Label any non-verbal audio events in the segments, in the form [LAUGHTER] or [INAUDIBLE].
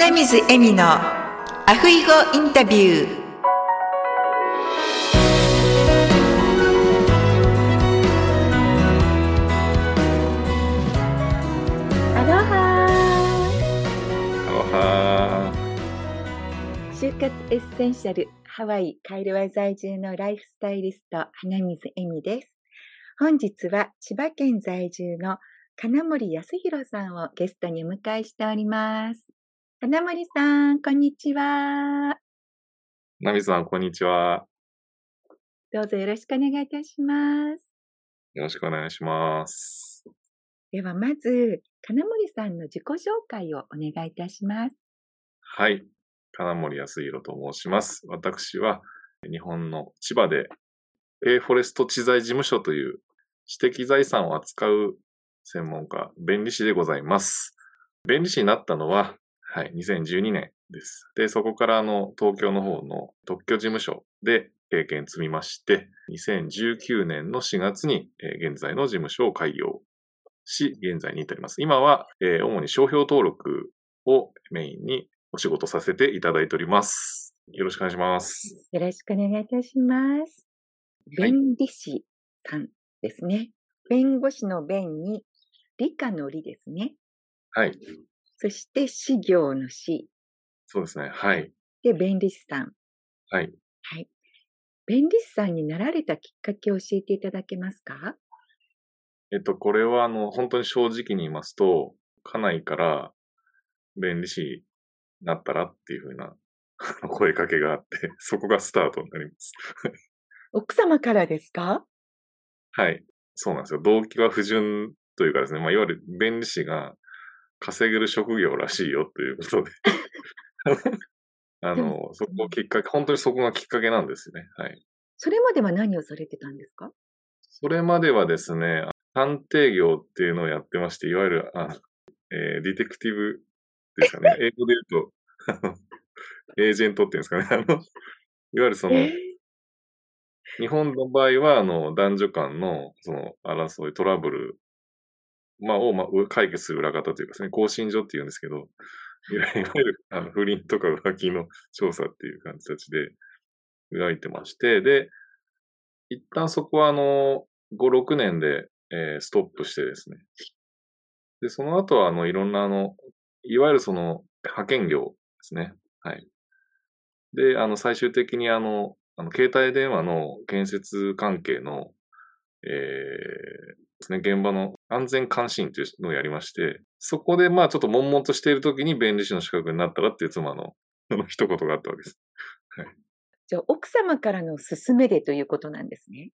花水恵美のアフイゴインタビュー。アロハアロハ就活エッセンシャルハワイカイルワ在住のライフスタイリスト花水恵美です。本日は千葉県在住の金森康弘さんをゲストにお迎えしております金森さんこんにちはナミさん、こんにちは。どうぞよろしくお願いいたしますよろしくお願いします。ではまず金森さんの自己紹介をお願いいたしますはい。金森康弘と申します。私は、日本の千葉で、ペイフォレスト知財事務所という知的財産を扱う専門家、弁理士でございます。弁理士になったのは、はい、2012年です。で、そこからあの、東京の方の特許事務所で経験積みまして、2019年の4月に、えー現在の事務所を開業し、現在に至ります。今は、えー主に商標登録をメインにお仕事させていただいております。よろしくお願いします。よろしくお願いいたします。はい弁理士さんですね。弁護士の弁に理科の理ですね。はい。そして、事業の死そうですね。はい。で、弁理士さん。はい。はい。弁理士さんになられたきっかけを教えていただけますか？えっと、これは、あの、本当に正直に言いますと、家内から、弁理士になったらっていうふうな声かけがあって、[LAUGHS] そこがスタートになります。奥様からですか？はい。そうなんですよ。動機は不純というかですね、まあ、いわゆる弁理士が稼げる職業らしいよということで。[LAUGHS] あでの、そこをきっかけ、本当にそこがきっかけなんですね。はい。それまでは何をされてたんですか？それまではですね、探偵業っていうのをやってまして、いわゆる、あのえーディテクティブですかね。[LAUGHS] 英語で言うと、エージェントっていうんですかね。あの、いわゆるその、えー日本の場合は、あの、男女間の、その、争い、トラブル、まあ、を、まあ、解決する裏方というかですね、更新所っていうんですけど、[LAUGHS] いわゆる、あの、不倫とか浮気の調査っていう感じで、描いてまして、で、一旦そこは、あの、5、6年で、えーストップしてですね。で、その後は、あの、いろんな、あの、いわゆるその、派遣業ですね。はい。で、あの、最終的に、あの、あの携帯電話の建設関係の、えーですね、現場の安全監視員というのをやりまして、そこでまあちょっと悶々としている時に弁理士の資格になったらっていう妻の [LAUGHS] 一言があったわけです。じゃあ、奥様からの勧めでということなんですね。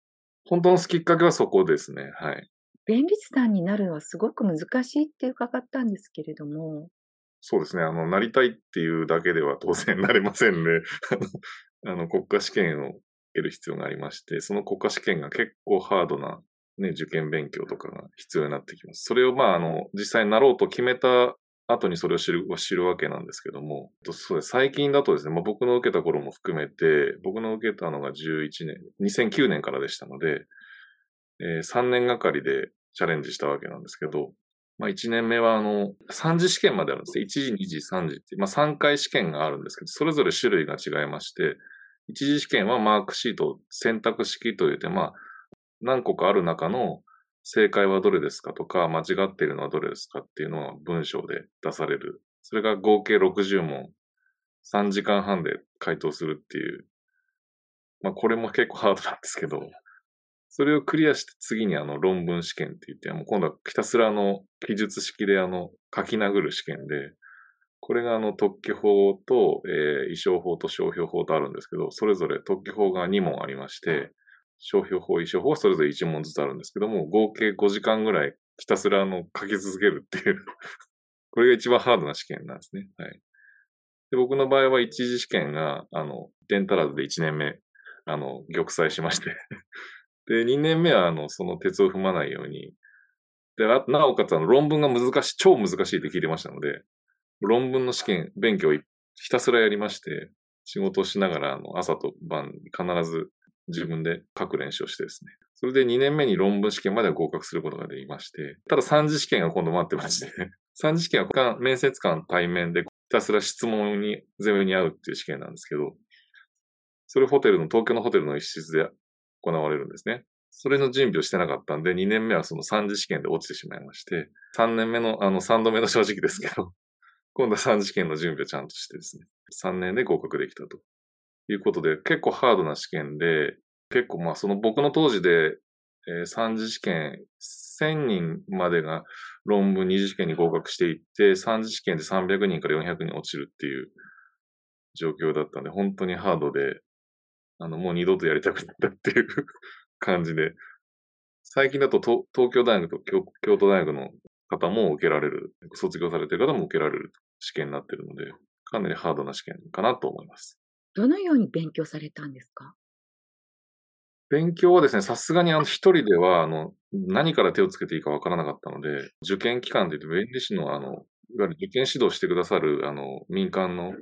本当のきっかけはそこですね。はい。弁理士さんになるのはすごく難しいって伺ったんですけれども、そうですね。あの、なりたいっていうだけでは当然なれませんね。[LAUGHS] あの、国家試験を受ける必要がありまして、その国家試験が結構ハードな、ね、受験勉強とかが必要になってきます。それを、まあ、あの、実際になろうと決めた後にそれを知る知るわけなんですけども、そうです最近だとですね、まあ、僕の受けた頃も含めて、僕の受けたのが11年、2009年からでしたので、えー3年がかりでチャレンジしたわけなんですけど、まあ、1年目は、あの、3次試験まであるんですね。1次、2次、3次って、まあ、3回試験があるんですけど、それぞれ種類が違いまして、1次試験はマークシート選択式といって、まあ、何個かある中の正解はどれですかとか、間違っているのはどれですかっていうのは文章で出される。それが合計60問、3時間半で回答するっていう。まあ、これも結構ハードなんですけど、それをクリアして次にあの論文試験って言って、もう今度はひたすらあの記述式であの書き殴る試験で、これがあの特許法と、えー、意商法と商標法とあるんですけど、それぞれ特許法が2問ありまして、商標法、意商法はそれぞれ1問ずつあるんですけども、合計5時間ぐらいひたすらあの書き続けるっていう、[LAUGHS] これが一番ハードな試験なんですね。はい。で僕の場合は一次試験が、あの、点足らずで1年目、あの、玉砕しまして、[LAUGHS] で、2年目は、あの、その鉄を踏まないように、で、あなおかつ、あの、論文が難しい、超難しいって聞いてましたので、論文の試験、勉強をひたすらやりまして、仕事をしながら、あの、朝と晩、必ず自分で書く練習をしてですね。それで2年目に論文試験までは合格することができまして、ただ3次試験が今度待ってまして、[LAUGHS] 3次試験は面接官対面でひたすら質問に、全部に合うっていう試験なんですけど、それホテルの、東京のホテルの一室で行われるんですね。それの準備をしてなかったんで、2年目はその3次試験で落ちてしまいまして、3年目の、あの、3度目の正直ですけど、今度は3次試験の準備をちゃんとしてですね、3年で合格できたということで、結構ハードな試験で、結構まあその僕の当時で、えー、3次試験、1000人までが論文2次試験に合格していって、3次試験で300人から400人落ちるっていう状況だったんで、本当にハードで、あの、もう二度とやりたくなったっていう [LAUGHS] 感じで、最近だと東東京大学と京京都大学の方も受けられる、卒業されてる方も受けられる試験になってるので、かなりハードな試験かなと思います。どのように勉強されたんですか？勉強はですね、さすがにあの一人では、あの、何から手をつけていいかわからなかったので、受験機関で言って、弁理士のあの、いわゆる受験指導してくださる、あの、民間の、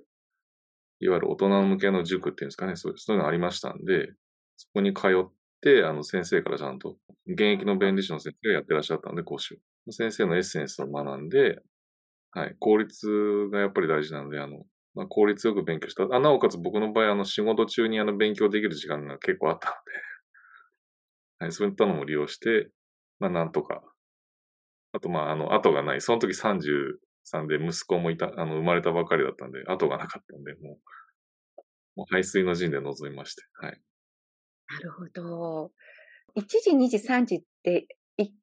いわゆる大人向けの塾っていうんですかね、そういうのがありましたんで、そこに通って、あの、先生からちゃんと、現役の弁理士の先生がやってらっしゃったんで、講師を。先生のエッセンスを学んで、はい、効率がやっぱり大事なので、あの、まあ、効率よく勉強した。あなおかつ僕の場合、あの、仕事中にあの、勉強できる時間が結構あったので、[LAUGHS] はい、そういったのも利用して、まあ、なんとか。あと、まあ、あの、後がない。その時33で息子もいた、あの、生まれたばかりだったんで、後がなかったんで、もう、もう排水の陣で臨みまして、はい。なるほど。1時、2時、3時って、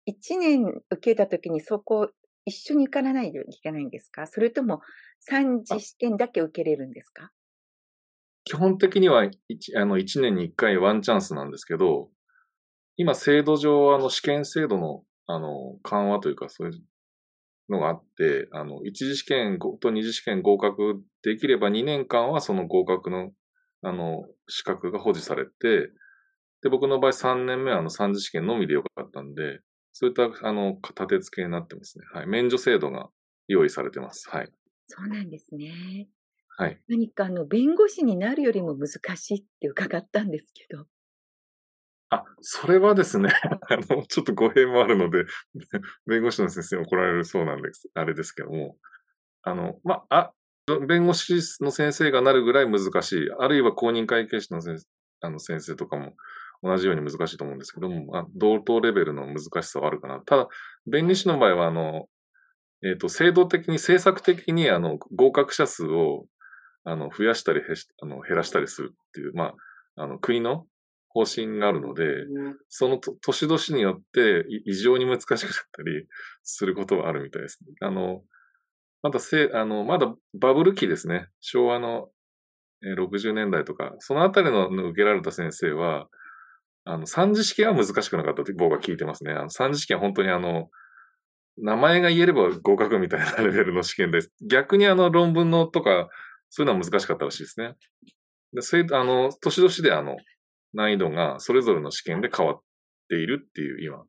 1年受けた時にそこ一緒に行かないといけないんですか？それとも3次試験だけ受けれるんですか？基本的には 1, あの1年に1回ワンチャンスなんですけど、今制度上、あの試験制度のあの緩和というかそういうのがあって、あの1次試験と2次試験合格できれば2年間はその合格のあの資格が保持されて、で、僕の場合3年目はあの3次試験のみでよかったんで、そういったあの立て付けになってますね。はい。免除制度が用意されてます。はい。そうなんですね。はい。何かあの、弁護士になるよりも難しいって伺ったんですけど。あ、それはですね、[LAUGHS] あの、ちょっと語弊もあるので、[LAUGHS] 弁護士の先生に怒られるそうなんです、あれですけども、あの、まあ、弁護士の先生がなるぐらい難しい、あるいは公認会計士の先生あの先生とかも同じように難しいと思うんですけども、まあ、同等レベルの難しさはあるかな。ただ、弁理士の場合は、あの、えっ、ー、と、制度的に、政策的に、あの、合格者数を、あの、増やしたりあの減らしたりするっていう、まあ、あの、国の方針があるので、その年々によって異常に難しくなったりすることはあるみたいです。あの、まだせ、あの、まだバブル期ですね。昭和の60年代とか、そのあたりの受けられた先生は、あの、三次試験は難しくなかったって僕は聞いてますね。あの三次試験は本当にあの、名前が言えれば合格みたいなレベルの試験です。逆にあの論文のとか、そういうのは難しかったらしいですね。で、そういう、あの、年々であの、難易度がそれぞれの試験で変わっているっていう今、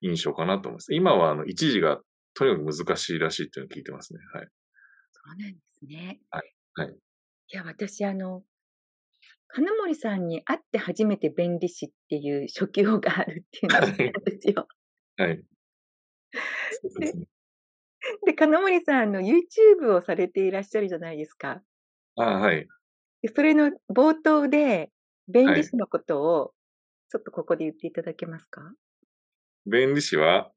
印象かなと思います。今はあの、一時がとにかく難しいらしいっていうのを聞いてますね。はい。そうなんですね。はい。はい。いや、私あの、金森さんに会って初めて弁理士っていう職業があるっていうのを知ったんですよ。はい。で。で、金森さん、あの、YouTube をされていらっしゃるじゃないですか。ああ、はい。で、それの冒頭で、弁理士のことを、ちょっとここで言っていただけますか、はい、弁理士は、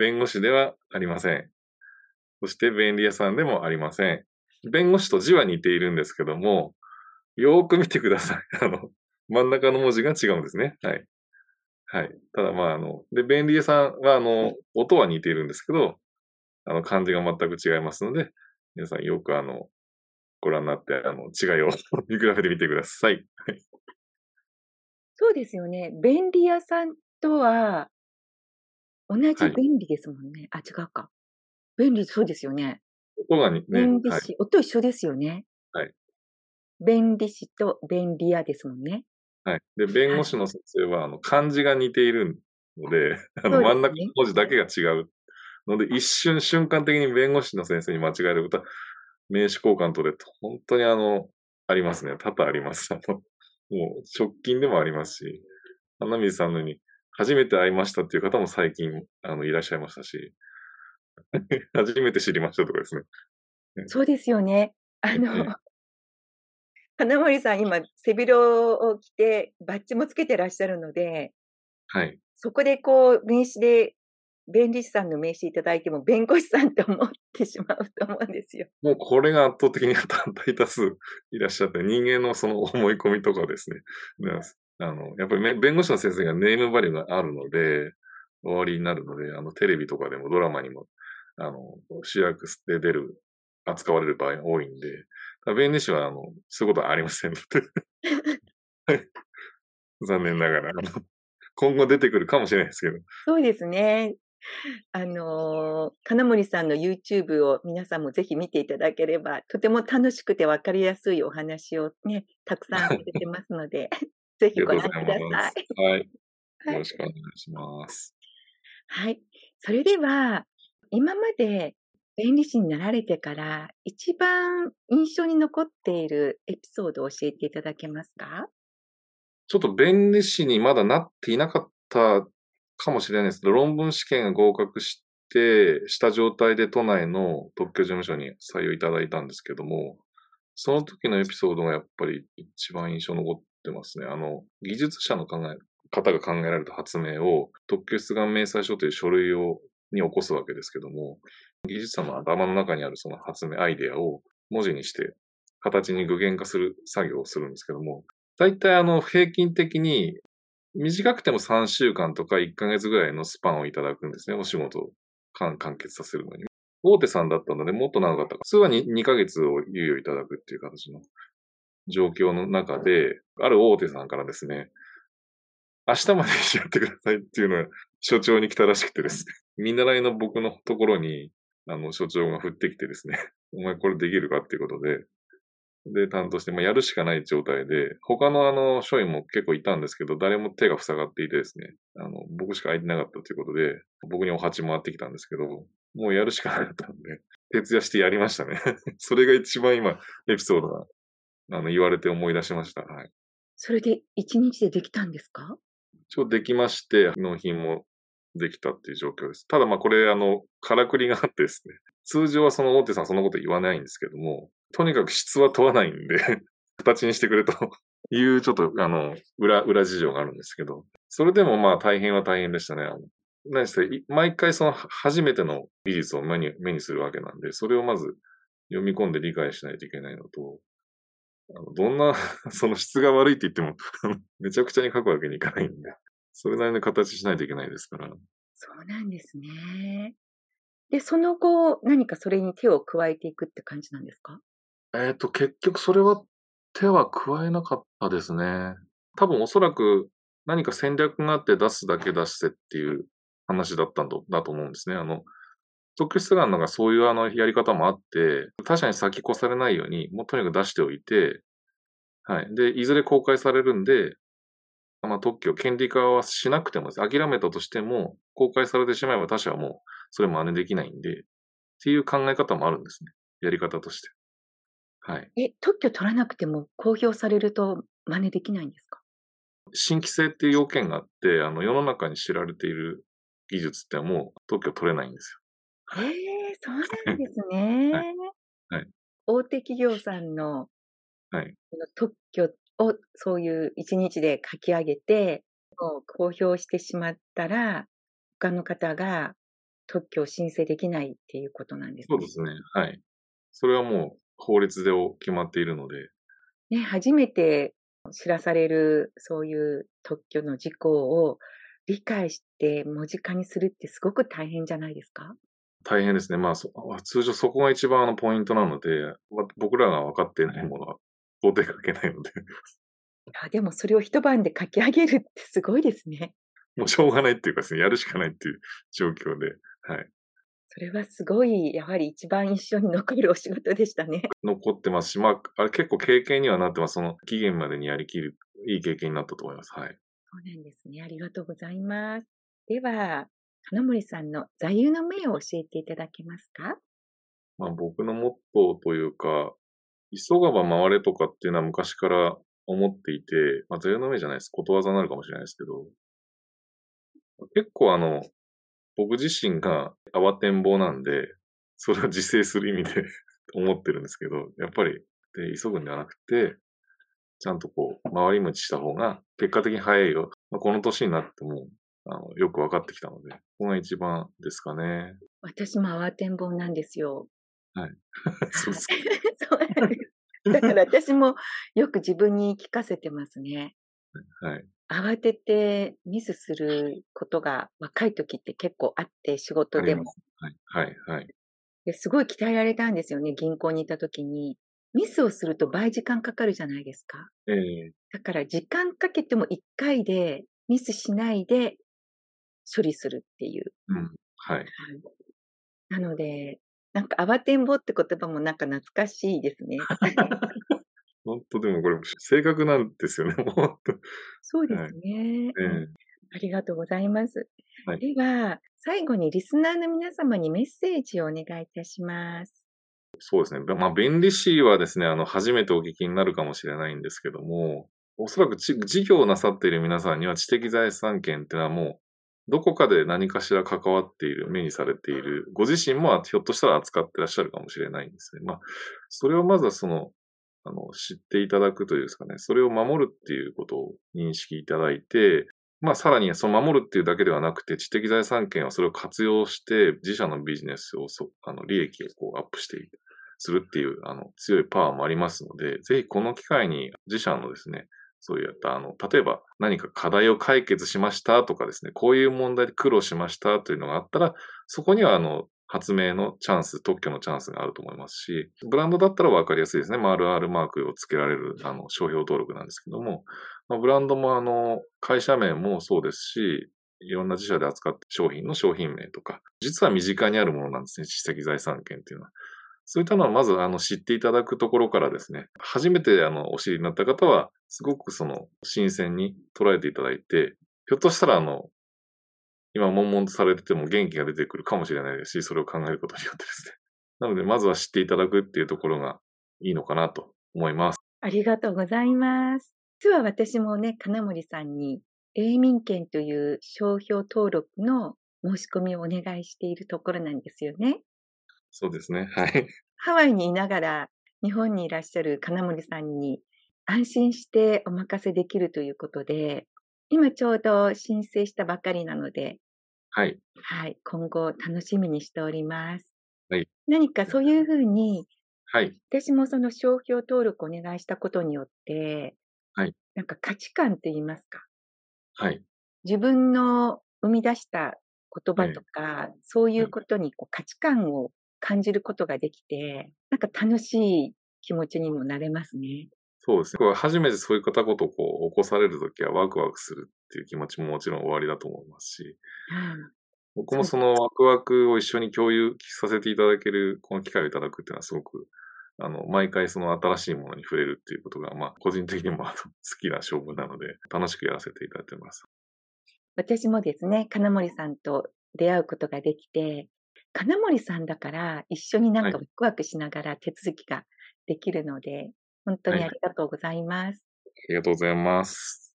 弁護士ではありません。そして、便利屋さんでもありません。弁護士と字は似ているんですけども、よーく見てください。[LAUGHS] あの、真ん中の文字が違うんですね。はい。はい。ただまあ、あの、で、便利屋さんは、あの、音は似ているんですけど、あの、漢字が全く違いますので、皆さんよくあの、ご覧になって、あの、違いを [LAUGHS] 見比べてみてください。はい。そうですよね。便利屋さんとは、同じ便利ですもんね。はい、あ、違うか。便利、そうですよね。音がね、便利士、はい、音一緒ですよね。はい。便利士と便利屋ですもんね。はい。で、弁護士の先生は、あの、漢字が似ているので、[LAUGHS] あの、真ん中の文字だけが違う。ので、一瞬、瞬間的に弁護士の先生に間違えることは、名刺交換取れと、本当にあの、ありますね。多々あります。あの、もう、直近でもありますし、花水さんのように、初めて会いましたっていう方も最近、あの、いらっしゃいましたし、[LAUGHS] 初めて知りましたとかですね。そうですよね。あええの、金森さん、今、背広を着て、バッジもつけてらっしゃるので、はい。そこでこう、名刺で、弁理士さんの名刺いただいても、弁護士さんって思ってしまうと思うんですよ。もうこれが圧倒的に大多数いらっしゃって、人間のその思い込みとかですね。ねあの、やっぱりめ弁護士の先生がネームバリューがあるので、終わりになるので、あの、テレビとかでもドラマにも、あの、主役で出る、扱われる場合が多いんで、弁理士は、あの、そういうことはありませんので。は [LAUGHS] い残念ながら、今後出てくるかもしれないですけど。そうですね。あのー金森さんの YouTube を皆さんもぜひ見ていただければ、とても楽しくて分かりやすいお話をね、たくさんされてますので、[LAUGHS] ぜひご覧ください。はいよろしくお願いします。はい。それでは、今まで弁理士になられてから、一番印象に残っているエピソードを教えていただけますか？ちょっと弁理士にまだなっていなかったかもしれないですけど、論文試験が合格して、した状態で都内の特許事務所に採用いただいたんですけども、その時のエピソードがやっぱり一番印象残ってますね。あの、技術者の考え、方が考えられた発明を特許出願明細書という書類を、に起こすわけですけども、技術者の頭の中にあるその発明、アイデアを文字にして形に具現化する作業をするんですけども、大体あの平均的に短くても3週間とか1ヶ月ぐらいのスパンをいただくんですね、お仕事を完結させるのに。大手さんだったのでもっと長かったか。普通は 2, 2ヶ月を猶予いただくっていう形の状況の中で、ある大手さんからですね、明日までにやってくださいっていうのが所長に来たらしくてです、見習いの僕のところに、あの、所長が振ってきてですね、[LAUGHS] お前これできるかっていうことで、で、担当して、まあ、やるしかない状態で、他のあの、署員も結構いたんですけど、誰も手が塞がっていてですね、あの、僕しか空いてなかったということで、僕にお鉢回ってきたんですけど、もうやるしかなかったんで、徹夜してやりましたね。[LAUGHS] それが一番今、エピソードが、あの、言われて思い出しました。はい。それで一日でできたんですか？一応できまして、納品もできたっていう状況です。ただまあこれ、あの、からくりがあってですね、[LAUGHS] 通常はその大手さんそんなこと言わないんですけども、とにかく質は問わないんで、[LAUGHS] 形にしてくれと [LAUGHS] いうちょっと、あの、裏、裏事情があるんですけど、それでもまあ大変は大変でしたね。あの何せ、い毎回その初めての技術を目に目にするわけなんで、それをまず読み込んで理解しないといけないのと、あのどんな、その質が悪いって言っても、めちゃくちゃに書くわけにいかないんで、それなりの形しないといけないですから。そうなんですね。で、その後、何かそれに手を加えていくって感じなんですか？えっ、と、結局それは手は加えなかったですね。多分おそらく何か戦略があって出すだけ出してっていう話だったんだだと思うんですね。あの、特許出願のがそういうあのやり方もあって、他社に先越されないように、もうとにかく出しておいて、はい。で、いずれ公開されるんで、まあ、特許、権利化はしなくてもです、諦めたとしても、公開されてしまえば他社はもう、それ真似できないんで、っていう考え方もあるんですね。やり方として。はい。え、特許取らなくても公表されると真似できないんですか？新規性っていう要件があって、あの、世の中に知られている技術ってもう特許取れないんですへえ、そうなんですね。はい大手企業さんのはい特許をそういう一日で書き上げて、公表してしまったら、他の方が特許を申請できないっていうことなんですね。よ。そうですね。はい。それはもう法律で決まっているので、ね、初めて知らされるそういう特許の事項を理解して文字化にするってすごく大変じゃないですか？大変ですね。まあ、そ通常そこが一番あのポイントなので、ま僕らが分かっていないものは到底書けないので、あでもそれを一晩で書き上げるってすごいですね。もうしょうがないっていうかですね、やるしかないっていう状況で、はい。それはすごい、やはり一番印象に残るお仕事でしたね。残ってますし、まあ、あれ結構経験にはなってます。その期限までにやりきる、いい経験になったと思います。はい。そうなんですね。ありがとうございます。では、金森さんの座右の銘を教えていただけますか？まあ僕のモットーというか、急がば回れとかっていうのは昔から思っていて、まあ座右の銘じゃないです。ことわざになるかもしれないですけど、結構あの、僕自身が慌てんぼうなんで、それを自制する意味で、[LAUGHS] 思ってるんですけど、やっぱり、で、急ぐんではなくて、ちゃんとこう、回り道した方が、結果的に早いよ。まあ、この年になっても、あの、よく分かってきたので、ここが一番ですかね。私も慌てんぼうなんですよ。はい。[LAUGHS] そうです。だから私もよく自分に聞かせてますね。はい。慌ててミスすることが若い時って結構あって、仕事でも。はい。はい。はい。ですごい鍛えられたんですよね、銀行にいた時に。ミスをすると倍時間かかるじゃないですか。ええだから時間かけても1回でミスしないで処理するっていう。うん。はい。なので、なんか慌てんぼって言葉もなんか懐かしいですね。[LAUGHS] 本当でもこれ、性格なんですよね、[LAUGHS] 本当。そうですね。ええうんありがとうございます。はいでは、最後にリスナーの皆様にメッセージをお願いいたします。そうですね。まあ、便利 C はですね、あの、初めてお聞きになるかもしれないんですけども、おそらくち事業をなさっている皆さんには知的財産権っていうのはもう、どこかで何かしら関わっている、目にされている、ご自身もひょっとしたら扱ってらっしゃるかもしれないんですね。まあ、それをまずはその、あの、知っていただくというですかね、それを守るっていうことを認識いただいて、まあ、さらにその守るっていうだけではなくて、知的財産権はそれを活用して、自社のビジネスを、あの、利益をこうアップしていく。するっていう、あの、強いパワーもありますので、ぜひこの機会に自社のですね、そういった、あの、例えば何か課題を解決しましたとかですね、こういう問題で苦労しましたというのがあったら、そこには、あの、発明のチャンス、特許のチャンスがあると思いますし、ブランドだったら分かりやすいですね。丸 R マークを付けられる、あの、商標登録なんですけども、まあ、ブランドも、あの、会社名もそうですし、いろんな自社で扱って商品の商品名とか、実は身近にあるものなんですね、知的財産権っていうのは。そういったのはまずあの知っていただくところからですね、初めてあのお知りになった方は、すごくその新鮮に捉えていただいて、ひょっとしたらあの、今悶々とされてても元気が出てくるかもしれないですし、それを考えることによってですね。なので、まずは知っていただくっていうところがいいのかなと思います。ありがとうございます。実は私もね、金森さんに、永民権という商標登録の申し込みをお願いしているところなんですよね。そうですね。はい。[LAUGHS] ハワイにいながら日本にいらっしゃる金森さんに安心してお任せできるということで、今ちょうど申請したばかりなので、はい。はい、今後楽しみにしております。はい。何かそういうふうに、はい。私もその商標登録をお願いしたことによって、はい。なんか価値観といいますか、はい。自分の生み出した言葉とか、そういうことにこう価値観を感じることができて、なんか楽しい気持ちにもなれますね。そうですね。初めてそういったことをこう起こされるときはワクワクするっていう気持ちももちろん終わりだと思いますし、うん僕もそのワクワクを一緒に共有させていただける、この機会をいただくっていうのはすごく、あの、毎回その新しいものに触れるっていうことが、まあ、個人的にも好きな勝負なので、楽しくやらせていただいてます。私もですね、金森さんと出会うことができて、金森さんだから一緒になんかはワクワクしながら手続きができるので、本当にはいありがとうございます。ありがとうございます。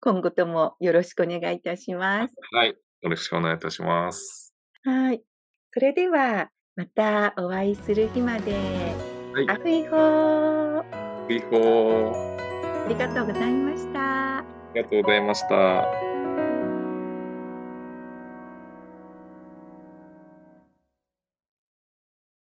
今後ともよろしくお願いいたします。はい。よろしくお願いいたします。はい。それでは、またお会いする日まで。はいアフイホービーホー。ありがとうございました。ありがとうございました。